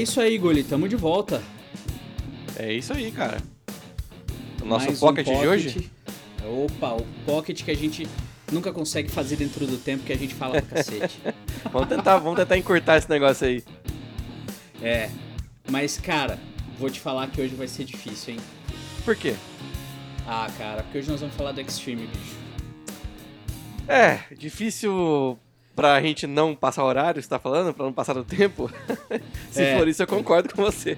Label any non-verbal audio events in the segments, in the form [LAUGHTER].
isso aí, Goli, tamo de volta. É isso aí, cara. O nosso Mais um pocket, de hoje? Opa, o pocket que a gente nunca consegue fazer dentro do tempo que a gente fala pra cacete. [LAUGHS] vamos tentar, vamos tentar encurtar esse negócio aí. É, mas cara, vou te falar que hoje vai ser difícil, hein? Por quê? Ah, cara, porque hoje nós vamos falar do Extreme, bicho. É, difícil pra gente não passar horário, você tá falando? Pra não passar do tempo? [LAUGHS] Se É. for isso, eu concordo com você.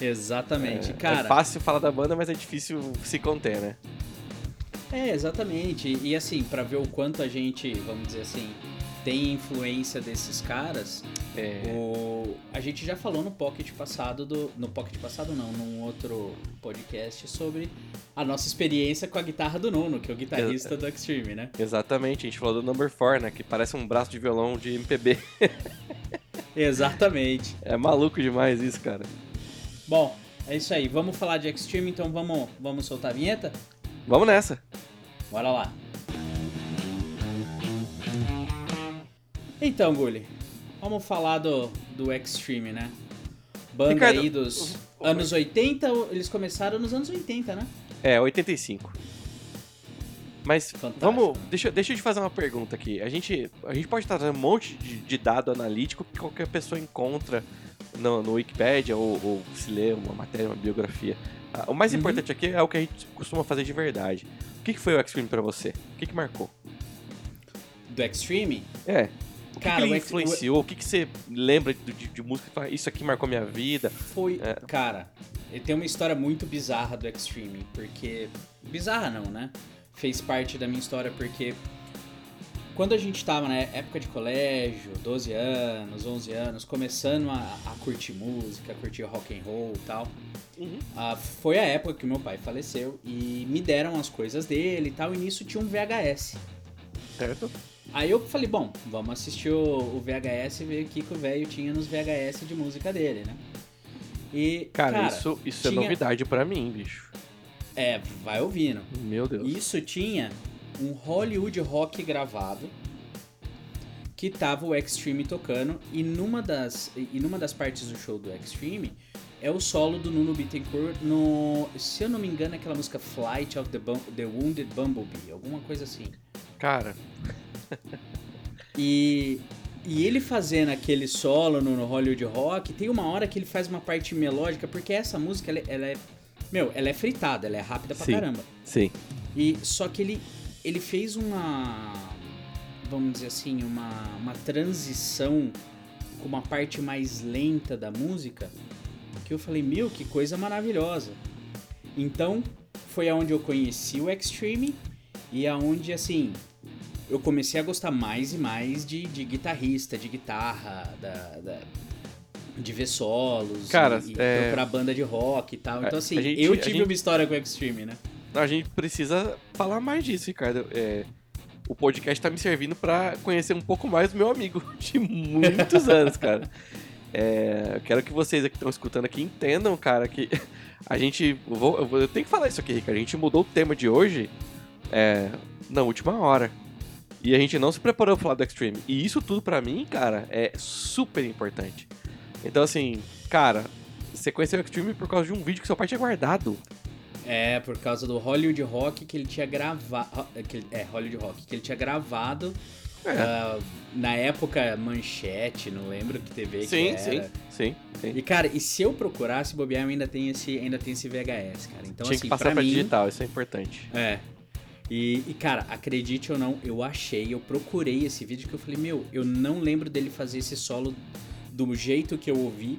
Exatamente, É, cara. é fácil falar da banda, mas é difícil se conter, né? É, exatamente. E, e, assim, pra ver o quanto a gente, vamos dizer assim, tem influência desses caras, É, o... a gente já falou no pocket passado do. No pocket passado não, num outro podcast sobre a nossa experiência com a guitarra do Nuno, que é o guitarrista do Extreme, né? Exatamente, a gente falou do Number 4, né? Que parece um braço de violão de MPB. [LAUGHS] Exatamente. É maluco demais isso, cara. Bom, é isso aí. Vamos falar de Extreme, então vamos, vamos soltar a vinheta? Vamos nessa. Bora lá. Então, Gulli, vamos falar do, do Extreme, né? Banda Ricardo, aí dos o- o- anos 80, eles começaram nos anos 80, né? É, 85. Mas Fantástico. vamos. Deixa, deixa eu te fazer uma pergunta aqui. A gente, a gente pode trazer um monte de, de dado analítico que qualquer pessoa encontra no, no Wikipedia ou, ou se lê uma matéria, uma biografia. Ah, o mais Uhum. importante aqui é o que a gente costuma fazer de verdade. O que, que foi o Extreme pra você? O que, que marcou? Do Extreme? É. O que, Cara, que ele o influenciou? O que, que você lembra de, de, de música? Isso aqui marcou minha vida. Foi. É. Cara, ele tem uma história muito bizarra do Extreme, porque. Bizarra não, né? Fez parte da minha história porque. Quando a gente tava na época de colégio, 12 anos, 11 anos, começando a, a curtir música, a curtir rock and roll e tal, ah, foi a época que meu pai faleceu e me deram as coisas dele e tal, e nisso tinha um VHS. Certo? Aí eu falei, bom, vamos assistir o, VHS e ver o que, que o velho tinha nos VHS de música dele, né? E, Cara, isso, isso é tinha- novidade pra mim, bicho. É, vai ouvindo. Meu Deus. Isso tinha um Hollywood Rock gravado que tava o Extreme tocando e numa das e numa das partes do show do Extreme é o solo do Nuno Bittencourt no, se eu não me engano, é aquela música Flight of the, Bum- the Wounded Bumblebee, alguma coisa assim. Cara, [LAUGHS] E, e ele fazendo aquele solo no, no Hollywood Rock, tem uma hora que ele faz uma parte melódica, porque essa música, ela, é- ela é. Meu, ela é fritada, ela é rápida pra Sim. caramba. sim. E só que ele, ele fez uma. Vamos dizer assim, uma, uma transição com uma parte mais lenta da música. Que eu falei, meu, que coisa maravilhosa. Então, foi aonde eu conheci o Extreme e aonde, assim, eu comecei a gostar mais e mais de, de guitarrista, de guitarra, da, da- de ver solos, Cara, e, é- procurar banda de rock e tal. É, Então, assim, gente- eu tive gente- uma história com o Extreme, né? A gente precisa falar mais disso, Ricardo. É, o podcast tá me servindo pra conhecer um pouco mais do meu amigo [LAUGHS] de muitos [LAUGHS] anos, cara. É, eu quero que vocês que estão escutando aqui entendam, cara, que a gente. Eu, vou- eu vou- eu tenho que falar isso aqui, Ricardo. A gente mudou o tema de hoje é, na última hora. E a gente não se preparou pra falar do Extreme. E isso tudo pra mim, cara, é super importante. Então, assim, cara, você conheceu o Extreme por causa de um vídeo que seu pai tinha guardado. É, por causa do Hollywood Rock que ele tinha gravado. É, Hollywood Rock, que ele tinha gravado. É. ah, na época, Manchete, não lembro que TV que sim, era. sim, sim, sim. E, cara, e se eu procurasse bobear, eu ainda tenho esse, ainda tem esse VHS, cara. Então, Tinha assim, que passar pra, pra mim. digital, isso é importante. É. E, e, cara, acredite ou não, eu achei, eu procurei esse vídeo que eu falei, meu, eu não lembro dele fazer esse solo do jeito que eu ouvi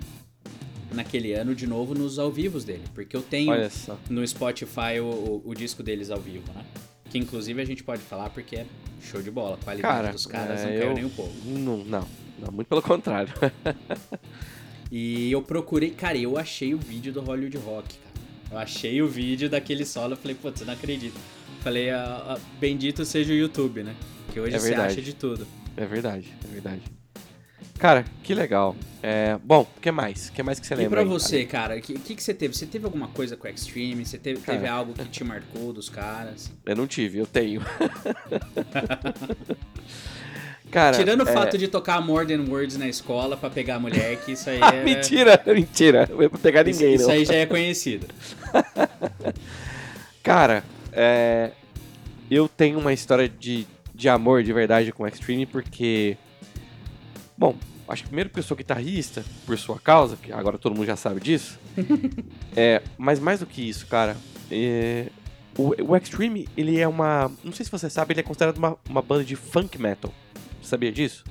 naquele ano de novo nos ao vivos dele. Porque eu tenho no Spotify o, o, o disco deles ao vivo, né? Que inclusive a gente pode falar porque é show de bola. A qualidade Cara, dos caras é, não caiu eu- nem um pouco. Não, não, não, muito pelo contrário. [LAUGHS] E eu procurei, cara, eu achei o vídeo do Hollywood Rock, cara. Eu achei o vídeo daquele solo, eu falei, putz, não acredito. Falei, ah, ah, bendito seja o YouTube, né? Que hoje É você acha de tudo. É verdade, é verdade. Cara, que legal. É, bom, o que mais? O que mais que você E lembra? pra aí, você, cara, o que, que, que você teve? Você teve alguma coisa com o Extreme? Você teve, Cara. teve algo que te marcou dos caras? cara? Eu não tive, eu tenho. [LAUGHS] Cara, Tirando o é- fato de tocar More Than Words na escola pra pegar a mulher, que isso aí [LAUGHS] é... mentira, [LAUGHS] mentira. Não é pra pegar Isso, ninguém, isso não. aí já é conhecido. Cara, é, eu tenho uma história de, de amor de verdade com o Extreme porque. Bom, acho que primeiro porque eu sou guitarrista, por sua causa, que agora todo mundo já sabe disso. [LAUGHS] é, mas mais do que isso, cara, é, o, o Extreme, ele é uma. Não sei se você sabe, ele é considerado uma, uma banda de funk metal. Você sabia disso?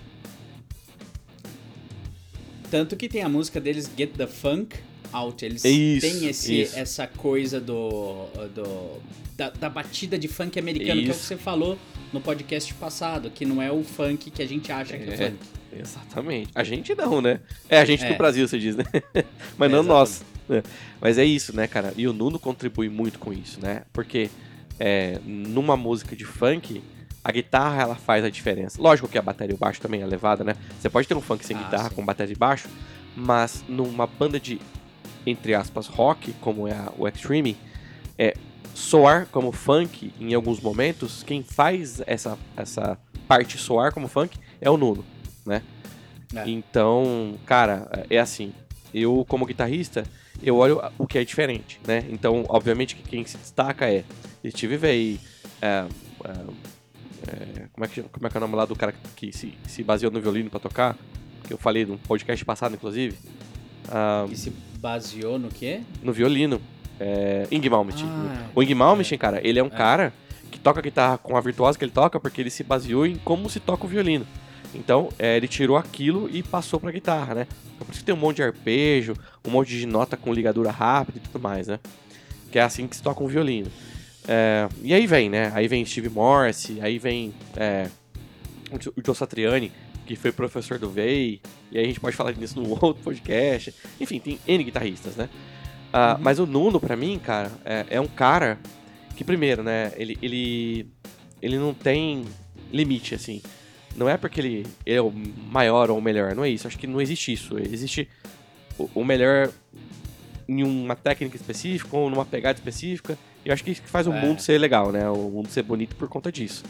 Tanto que tem a música deles, Get the Funk Out. Eles Isso, têm esse, isso. essa coisa do. do da, da batida de funk americano, que é o que Isso. você falou no podcast passado, que não é o funk que a gente acha que é, É. funk. Exatamente. A gente não, né? É, a gente É. do Brasil, você diz, né? [LAUGHS] Mas É, não exatamente. nós. né? Mas é isso, né, cara? E o Nuno contribui muito com isso, né? Porque é, numa música de funk, a guitarra ela faz a diferença. Lógico que a bateria e o baixo também é levada, né? Você pode ter um funk sem Ah, guitarra, sim. com bateria e baixo, mas numa banda de, entre aspas, rock, como é a- o Extreme, é soar como funk em alguns momentos, quem faz essa, essa parte soar como funk é o Nuno, né? É. Então, cara, é assim. Eu, como guitarrista, eu olho o que é diferente, né? Então, obviamente que quem se destaca é Steve Vai, é, é, é, como, é que, como é que é o nome lá do cara que se, se baseou no violino pra tocar? Que eu falei no podcast passado, inclusive. Ah, E se baseou no quê? no violino. É, Ing Malmsteen. Ah, o Ing Malmsteen, cara, ele é um É. cara que toca guitarra com a virtuosa que ele toca porque ele se baseou em como se toca o violino. Então, é, ele tirou aquilo e passou pra guitarra, né? Então, por isso que tem um monte de arpejo, um monte de nota com ligadura rápida e tudo mais, né? Que é assim que se toca um violino. É, e aí vem, né? Aí vem Steve Morse, aí vem é, o Jo- o Joe Satriani, que foi professor do Vei, e aí a gente pode falar disso num [LAUGHS] outro podcast. Enfim, tem N guitarristas, né? Ah, Uhum. Mas o Nuno, pra mim, cara, é, é um cara que, primeiro, né, ele, ele, ele não tem limite, assim. Não é porque ele, ele é o maior ou o melhor, não é isso. Acho que não existe isso. Existe o, o melhor em uma técnica específica ou numa pegada específica. E eu acho que isso que faz o É. mundo ser legal, né? O mundo ser bonito por conta disso.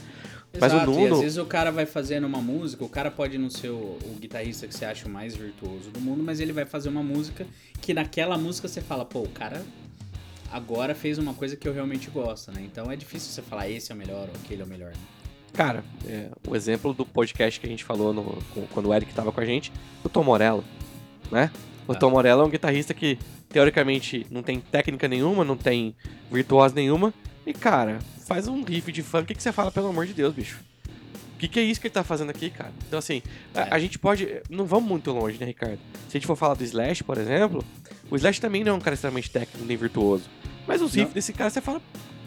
Mas o Exato, e Nuno- às vezes o cara vai fazendo uma música, o cara pode não ser o, o guitarrista que você acha o mais virtuoso do mundo, mas ele vai fazer uma música que naquela música você fala, pô, o cara agora fez uma coisa que eu realmente gosto, né? Então é difícil você falar esse é o melhor ou aquele é o melhor. Né? Cara, é, o exemplo do podcast que a gente falou no- com- quando o Eric tava com a gente, o Tom Morello, né? O Ah. Tom Morello é um guitarrista que, teoricamente, não tem técnica nenhuma, não tem virtuose nenhuma, e, cara, faz um riff de funk que você fala, pelo amor de Deus, bicho. O que, que é isso que ele tá fazendo aqui, cara? Então, assim, a, É. a gente pode. Não vamos muito longe, né, Ricardo? Se a gente for falar do Slash, por exemplo, o Slash também não é um cara extremamente técnico nem virtuoso. Mas os riffs desse cara, você fala,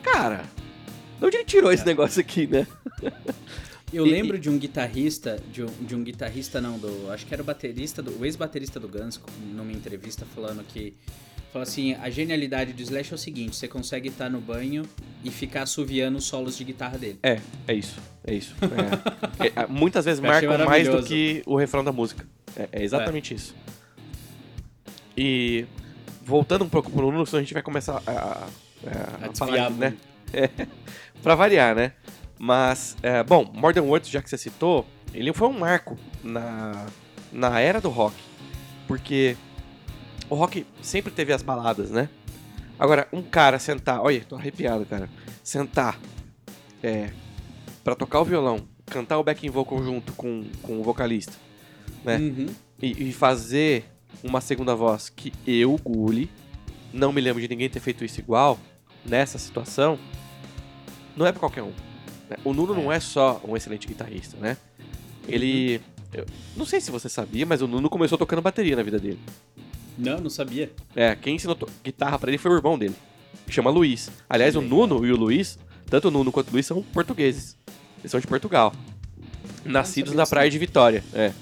cara, de onde ele tirou esse É. negócio aqui, né? [LAUGHS] Eu E- lembro de um guitarrista, de um, de um guitarrista não, do, acho que era o baterista, do, o ex-baterista do Guns, numa entrevista falando que, falou assim, a genialidade do Slash é o seguinte, você consegue estar no banho e ficar assoviando os solos de guitarra dele. É, é isso. É isso. É. [LAUGHS] É, é, muitas vezes marcam mais do que o refrão da música. É, é exatamente isso. E voltando um pouco pro Nuno, a gente vai começar a, a, a, A falar, né? muito. [LAUGHS] Pra variar, né? Mas, é, bom, Modern Words, já que você citou, ele foi um marco na, na era do rock. Porque o rock sempre teve as baladas, né? Agora, um cara sentar, olha, tô arrepiado, cara. Sentar é, para tocar o violão, cantar o backing vocal junto com, com o vocalista, né? Uhum. E, e fazer uma segunda voz que eu, Gulli, não me lembro de ninguém ter feito isso igual nessa situação, não é pra qualquer um. né? O Nuno não é só um excelente guitarrista, né? Ele. eu não sei se você sabia, mas o Nuno começou tocando bateria na vida dele. Não, não sabia. É, quem ensinou guitarra pra ele foi o irmão dele, que chama Luiz. Aliás, o. Nuno e o Luiz, tanto o Nuno quanto o Luiz são portugueses. Eles são de Portugal. Nascidos na Praia de Vitória. É.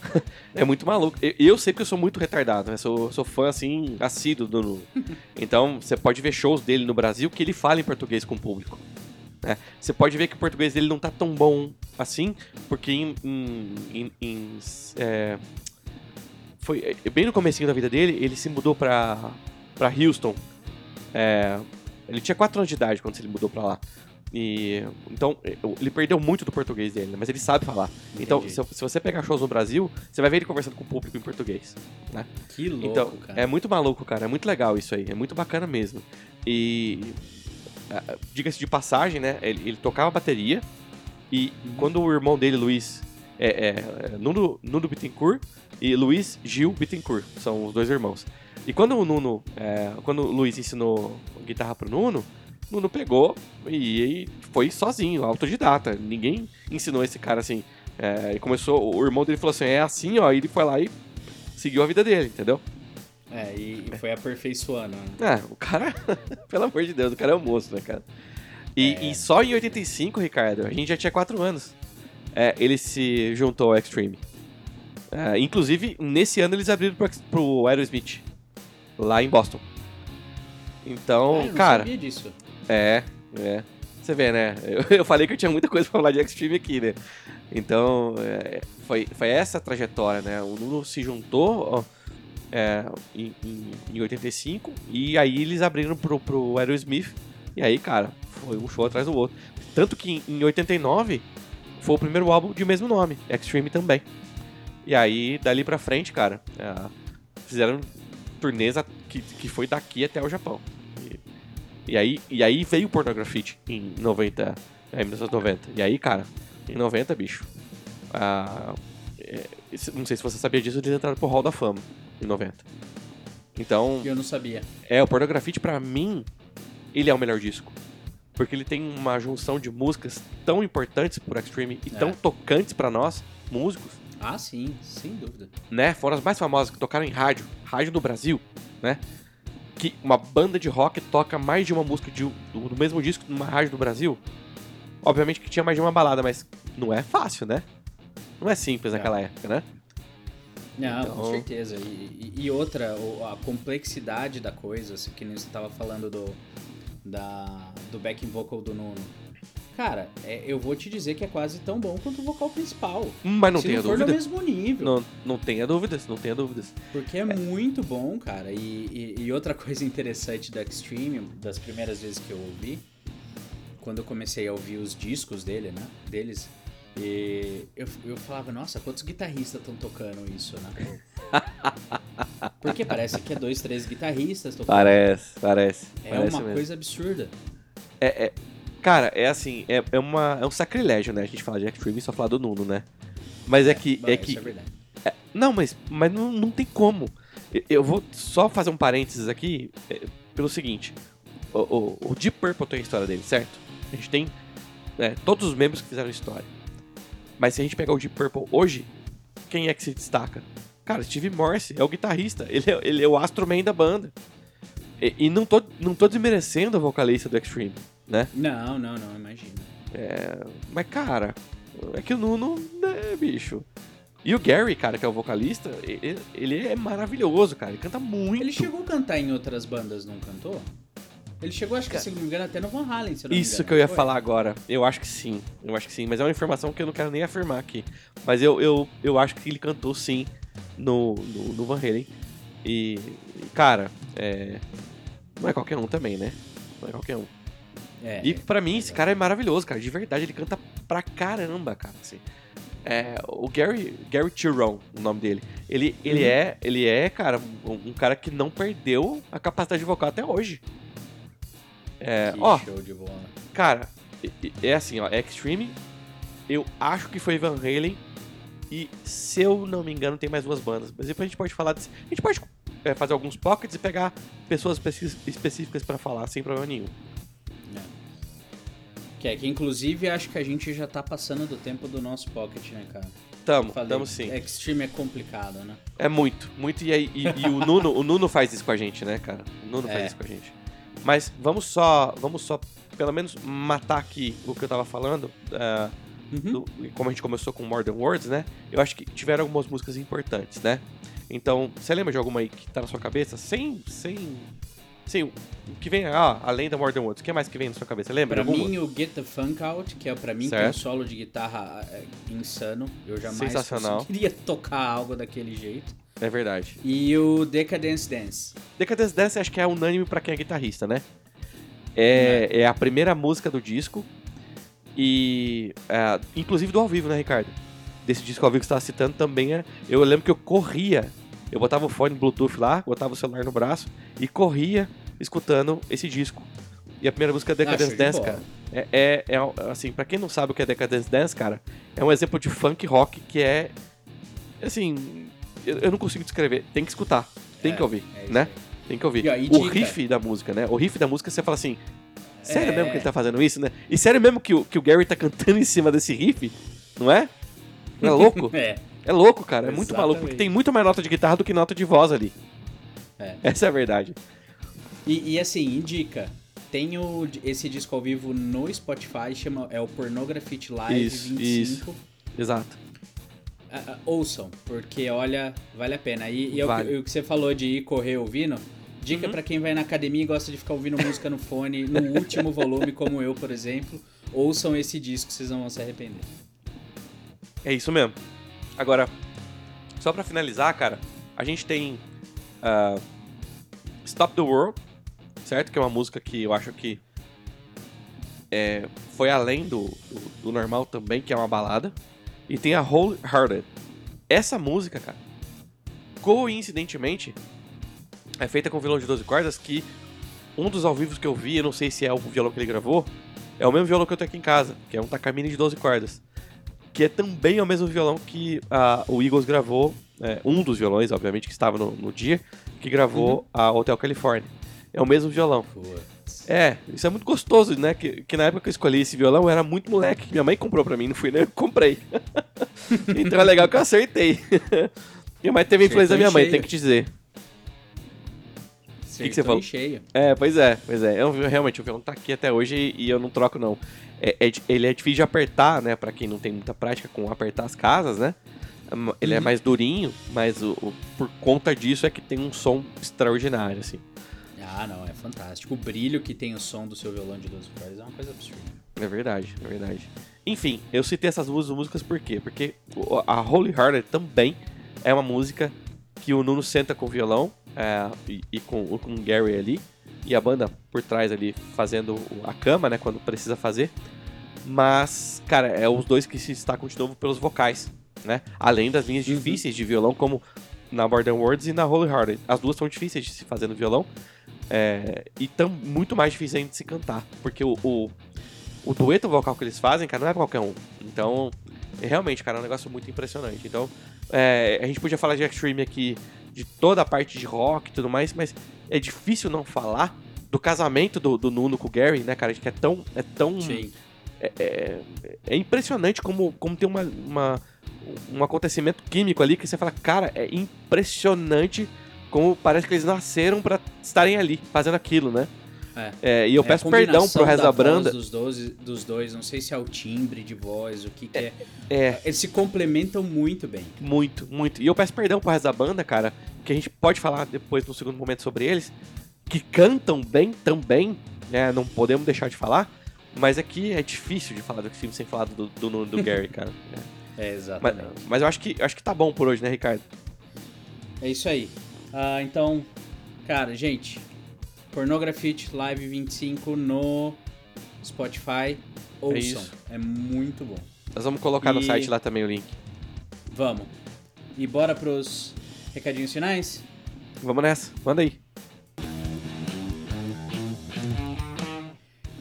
[LAUGHS] é muito maluco. Eu, eu sei que eu sou muito retardado, né? Sou, sou fã, assim, assíduo do Nuno. [LAUGHS] Então, você pode ver shows dele no Brasil que ele fala em português com o público. né? Você pode ver que o português dele não tá tão bom assim, porque em... em- em- em, é, foi é, bem no comecinho da vida dele, ele se mudou pra, pra Houston. É, ele tinha 4 anos de idade quando ele mudou pra lá. E, então, ele perdeu muito do português dele, né? mas ele sabe falar. Então, Entendi. se, se você pegar shows no Brasil, você vai ver ele conversando com o público em português. Né? Que louco, então, cara. é muito maluco, cara. É muito legal isso aí. É muito bacana mesmo. E, ah, diga-se de passagem, né? Ele, ele tocava bateria. E Uhum. quando o irmão dele, Luiz, é, é, é Nuno, Nuno Bittencourt e Luiz Gil Bittencourt, são os dois irmãos. E quando o Nuno, é, quando o Luiz ensinou guitarra pro Nuno, Nuno pegou e, e foi sozinho, autodidata. Ninguém ensinou esse cara assim. É, ele começou, o irmão dele falou assim: é assim, ó. E ele foi lá e seguiu a vida dele, entendeu? É, e, e foi aperfeiçoando. né? É, o cara, [LAUGHS] pelo amor de Deus, o cara é um moço, né, cara? E, É. e só em 85, Ricardo, a gente já tinha 4 anos. É, ele se juntou ao Extreme. É, inclusive, nesse ano eles abriram pro, pro Aerosmith, lá em Boston. Então, Ah, eu cara, sabia disso. é, é. Você vê, né? Eu, [LAUGHS] eu falei que eu tinha muita coisa pra falar de Extreme aqui, né? Então, é, foi, foi essa a trajetória, né? O Nuno se juntou é, em, em, em 85 e aí eles abriram pro, pro Aerosmith. E aí, cara, foi um show atrás do outro. Tanto que em, em 89 foi o primeiro álbum de mesmo nome, Extreme também. E aí, dali pra frente, cara, é, fizeram turnês a- que, que foi daqui até o Japão. E, e aí, e aí veio o Pornografite em 90, é, 1990. E aí, cara, em 90, bicho. ah, é, não sei se você sabia disso, eles entraram pro Hall da Fama em 90. Então, Eu não sabia. é, o Pornografite pra mim, ele é o melhor disco. Porque ele tem uma junção de músicas tão importantes pro Extreme e É. tão tocantes pra nós, músicos, Ah, sim, sem dúvida. né? Foram as mais famosas que tocaram em rádio, rádio do Brasil, né? Que uma banda de rock toca mais de uma música de- do, do mesmo disco numa rádio do Brasil. Obviamente que tinha mais de uma balada, mas não é fácil, né? Não é simples É. naquela época, né? Não, com Então- certeza. E, e- outra, a complexidade da coisa, assim, que nem você tava falando do, da, do backing vocal do Nuno. Cara, é, eu vou te dizer que é quase tão bom quanto o vocal principal. Mas não Se tenha não for dúvida. no mesmo nível. Não, não tenha dúvidas, não tenha dúvidas. Porque é, muito bom, cara. E, e- e outra [LAUGHS] coisa interessante do Extreme, das primeiras vezes que eu ouvi, quando eu comecei a ouvir os discos dele, né? Deles, e eu, eu falava, nossa, quantos guitarristas estão tocando isso, né? [LAUGHS] Porque parece que é dois, três guitarristas. Parece, parece. É parece uma mesmo. coisa absurda. É, é- cara, é assim, é, é, uma, é um sacrilégio, né? A gente fala de Extreme e só falar do Nuno, né? Mas é que. Bom, É que é verdade. Não, mas, mas não, não tem como. Eu- vou só fazer um parênteses aqui é, pelo seguinte. O, o, o Deep Purple tem a história dele, certo? A gente tem né, todos os membros que fizeram história. Mas se a gente pegar o Deep Purple hoje, quem é que se destaca? Cara, Steve Morse é o guitarrista. Ele é, ele é o Astro Man da banda. E, e não, tô, não tô desmerecendo a vocalista do Extreme, né? Não, não, não, imagina. É, mas, cara, é que o Nuno, né, bicho. E o Gary, cara, que é o vocalista, ele, ele é maravilhoso, cara. Ele canta muito. Ele chegou a cantar em outras bandas, não cantou? Ele chegou, acho que, se não me engano, até no Van Halen, se não me Isso engano, que eu ia foi? falar agora. Eu acho que sim. Eu acho que sim. Mas é uma informação que eu não quero nem afirmar aqui. Mas eu, eu, eu acho que ele cantou sim no, no, no Van Halen. E, cara, é. Não é qualquer um também, né? Não é qualquer um. É, E pra mim, esse cara é maravilhoso, cara. De verdade, ele canta pra caramba, cara. assim. É, o Gary, Gary Tyrone, o nome dele. Ele, ele, Uhum. é, ele é, cara, um, um cara que não perdeu a capacidade de vocal até hoje. É, que ó, show de bola. cara, é assim, ó, Extreme, eu acho que foi Van Halen e, se eu não me engano, tem mais duas bandas. Mas depois a gente pode falar desse, A gente pode é, fazer alguns pockets e pegar pessoas específicas pra falar, sem problema nenhum. Que é que, inclusive, acho que a gente já tá passando do tempo do nosso pocket, né, cara? Tamo, Falei, tamo sim. Extreme é complicado, né? É muito, muito. E, aí, e, e o, Nuno, o Nuno faz isso com a gente, né, cara? O Nuno É. faz isso com a gente. Mas vamos só, vamos só, pelo menos, matar aqui o que eu tava falando. ah, Uhum. do- como a gente começou com Modern Words, né? Eu acho que tiveram algumas músicas importantes, né? Então, você lembra de alguma aí que tá na sua cabeça? Sem. sem. sem o que vem. Ah, além da Modern Words, o que mais que vem na sua cabeça? Lembra? Pra alguma? mim, o Get the Funk Out, que é pra mim um solo de guitarra é, insano. Eu jamais conseguiria [LAUGHS] tocar algo daquele jeito. É verdade. E o Decadence Dance. Decadence Dance acho que é unânime pra quem é guitarrista, né? É, é a primeira música do disco E. é, inclusive do ao vivo, né, Ricardo? Desse disco ao vivo que você tava citando também é. Eu lembro que eu corria. Eu botava o fone Bluetooth lá, botava o celular no braço e corria escutando esse disco. E a primeira música é Ah, Decadence de Dance, cara. É, é, é, assim, pra quem não sabe o que é Decadence Dance, cara, é um exemplo de funk rock que é. Assim. Eu, eu não consigo descrever. Tem que escutar. Tem É, que ouvir, é né? aí. Tem que ouvir. Ó, o dica- riff da música, né? O riff da música você fala assim. Sério É. mesmo que ele tá fazendo isso, né? E sério mesmo que o, que o Gary tá cantando [LAUGHS] em cima desse riff? Não é? Não é louco? [LAUGHS] É. É louco, cara. É muito maluco, porque Exatamente. tem muito mais nota de guitarra do que nota de voz ali. É. Essa é a verdade. E, e assim, indica. Tem o- esse disco ao vivo no Spotify, chama, é o Pornography Live Isso, 25. Exato. Ah, ah, ouçam, porque olha, vale a pena. E, e é o que- Vale. o que você falou de ir correr ouvindo, dica Uhum. pra quem vai na academia e gosta de ficar ouvindo música no fone, no último volume, como eu, por exemplo, ouçam esse disco, vocês não vão se arrepender. É isso mesmo. Agora, só pra finalizar, cara, a gente tem ah, Stop the World, certo? Que é uma música que eu acho que é, foi além do, do, do normal também, que é uma balada. E tem a Whole Hearted. Essa música, cara, coincidentemente, é feita com violão de 12 cordas que um dos ao vivos que eu vi, eu não sei se é o violão que ele gravou, é o mesmo violão que eu tenho aqui em casa, que é um Takamine de 12 cordas que é também o mesmo violão que ah, o Eagles gravou, é, um dos violões, obviamente, que estava no, no dia, que gravou a Hotel California. É o mesmo violão. Putz. É, isso é muito gostoso, né? Que, que na época que eu escolhi esse violão eu era muito moleque. Minha mãe comprou pra mim, não fui nem eu que comprei. [LAUGHS] então é legal que eu acertei. [LAUGHS] Mas teve a influência da minha mãe, cheio. tem que dizer. Que que você falou? cheio. É, pois é, pois é. é um, realmente, o violão tá aqui até hoje e, eu não troco, não. É, é ele é difícil de apertar, né? Pra quem não tem muita prática com apertar as casas, né? Hum, Ele é Uhum. mais durinho, mas o, o- por conta disso é que tem um som extraordinário, assim. Ah, não, é fantástico. O brilho que tem o som do seu violão de 12 cordas é uma coisa absurda. É verdade, é verdade. Enfim, eu citei essas duas músicas por quê? Porque o- a Holy Hearted também é uma música que o Nuno senta com o violão é, e, e com, com o Gary ali, e a banda por trás ali fazendo a cama, né, quando precisa fazer. Mas, cara, é os dois que se destacam de novo pelos vocais, né? Além das linhas Uhum. difíceis de violão, como na Border Words e na Holy Hearted. As duas são difíceis de se fazer no violão. é, e tão muito mais difíceis ainda de se cantar. Porque o, o, o dueto vocal que eles fazem, cara, não é pra qualquer um. Então, realmente, cara, é um negócio muito impressionante. Então, é, a gente podia falar de Extreme aqui, de toda a parte de rock e tudo mais, mas é difícil não falar do casamento do, do Nuno com o Gary, né, cara? Que é tão. É tão Sim. é, é- é impressionante como, como tem uma, uma- um acontecimento químico ali que você fala, cara, é impressionante como parece que eles nasceram pra estarem ali, fazendo aquilo, né? É. É, e eu É peço perdão pro Reza Branda. Dos dois, dos dois, não sei se é o timbre de voz, o que, que é. É, Eles se complementam muito bem. muito, muito. E eu peço perdão pro Reza Banda, cara, que a gente pode falar depois no segundo momento sobre eles, que cantam bem também, né? Não podemos deixar de falar. Mas aqui é difícil de falar do filme sem falar do, do, Nuno do Gary, cara. [LAUGHS] É. É, Mas, exatamente. mas eu acho que, eu acho que tá bom por hoje, né, Ricardo? É isso aí. Ah, então, cara, gente, Pornography Live 25 no Spotify. Ouçam. isso. É, muito bom. Nós vamos colocar no E- site lá também o link. Vamos. E bora pros recadinhos finais? Vamos nessa, manda aí.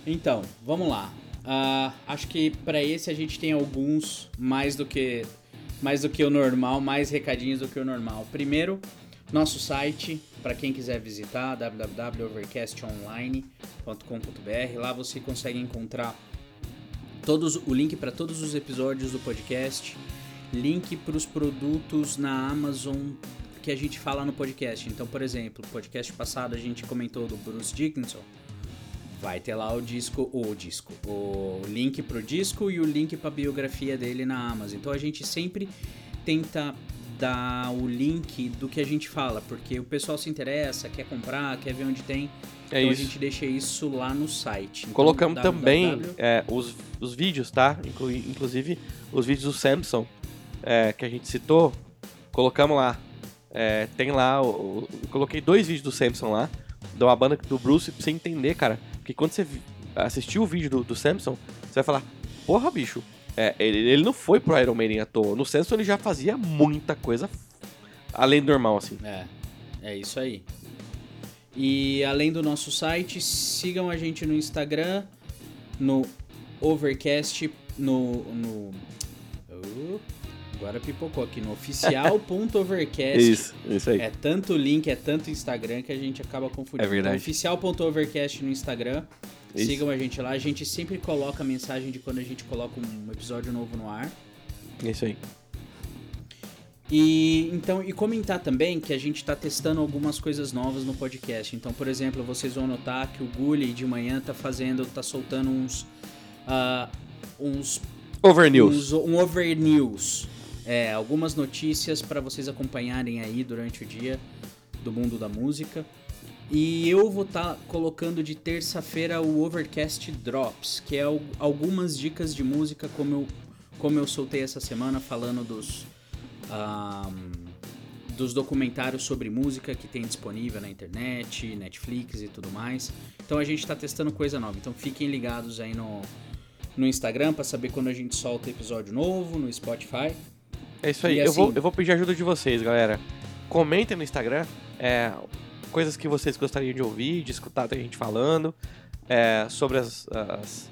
Então, vamos lá. Ah, acho que pra esse a gente tem alguns mais do que mais do que o normal, mais recadinhos do que o normal. Primeiro, nosso site, para quem quiser visitar, www.overcastonline.com.br. Lá você consegue encontrar todos o link para todos os episódios do podcast, link para os produtos na Amazon que a gente fala no podcast. Então, por exemplo, no podcast passado a gente comentou do Bruce Dickinson. Vai ter lá o disco, o disco, o link pro disco e o link pra biografia dele na Amazon. Então a gente sempre tenta dar o link do que a gente fala, porque o pessoal se interessa, quer comprar, quer ver onde tem. É então isso. a gente deixa isso lá no site. Então, Colocamos também é, os, os vídeos, tá? Inclu- inclusive os vídeos do Samsung é, que a gente citou. Colocamos lá. É, tem lá. o- eu coloquei dois vídeos do Samsung lá. De uma banda do Bruce pra você entender, cara. Porque quando você assistir o vídeo do, do Samsung, você vai falar: porra, bicho, é, ele, ele não foi pro Iron Maiden à toa. No Samson ele já fazia muita coisa além do normal, assim. É, é isso aí. E além do nosso site, sigam a gente no Instagram, no Overcast, no. no uh, agora pipocou aqui, no oficial.overcast. [LAUGHS] Isso, isso aí. É tanto link, é tanto Instagram que a gente acaba confundindo. É verdade. Então, oficial.overcast no Instagram. Isso. Sigam a gente lá. A gente sempre coloca a mensagem de quando a gente coloca um episódio novo no ar. Isso aí. E então e comentar também que a gente está testando algumas coisas novas no podcast. Então, por exemplo, vocês vão notar que o Gully de manhã tá fazendo, tá soltando uns ah, uns, Over News. uns um over news. É, algumas notícias para vocês acompanharem aí durante o dia do mundo da música. E eu vou estar colocando de terça-feira o Overcast Drops, que é al- algumas dicas de música como eu, como eu soltei essa semana falando dos ahn, dos documentários sobre música que tem disponível na internet, Netflix e tudo mais. Então a gente está testando coisa nova. Então fiquem ligados aí no, no Instagram para saber quando a gente solta episódio novo, no Spotify. É isso aí. E eu, vou, assim- eu vou pedir ajuda de vocês, galera. Comentem no Instagram é, coisas que vocês gostariam de ouvir, de escutar a gente falando, é, sobre as, as-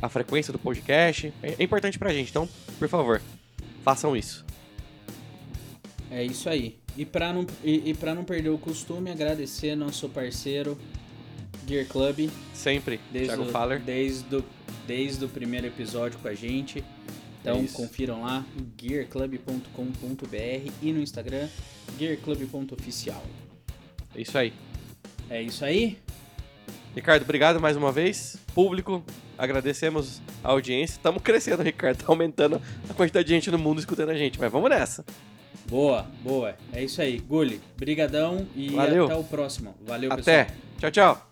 a frequência do podcast. É, é importante pra gente, então, por favor, façam isso. É isso aí. E para não, e, e pra não perder o costume, agradecer nosso parceiro Gear Club. Sempre, Desde Thiago o, Faller. desde, o, desde o primeiro episódio com a gente. Então É isso. confiram lá, gearclub.com.br e no Instagram, gearclub.oficial. É isso aí. É isso aí? Ricardo, obrigado mais uma vez. Público, agradecemos a audiência. Estamos crescendo, Ricardo. Tá aumentando a quantidade de gente no mundo escutando a gente. Mas vamos nessa. Boa, boa. É isso aí. Gulli, brigadão e Valeu. até o próximo. Valeu, Até. pessoal. Tchau, tchau.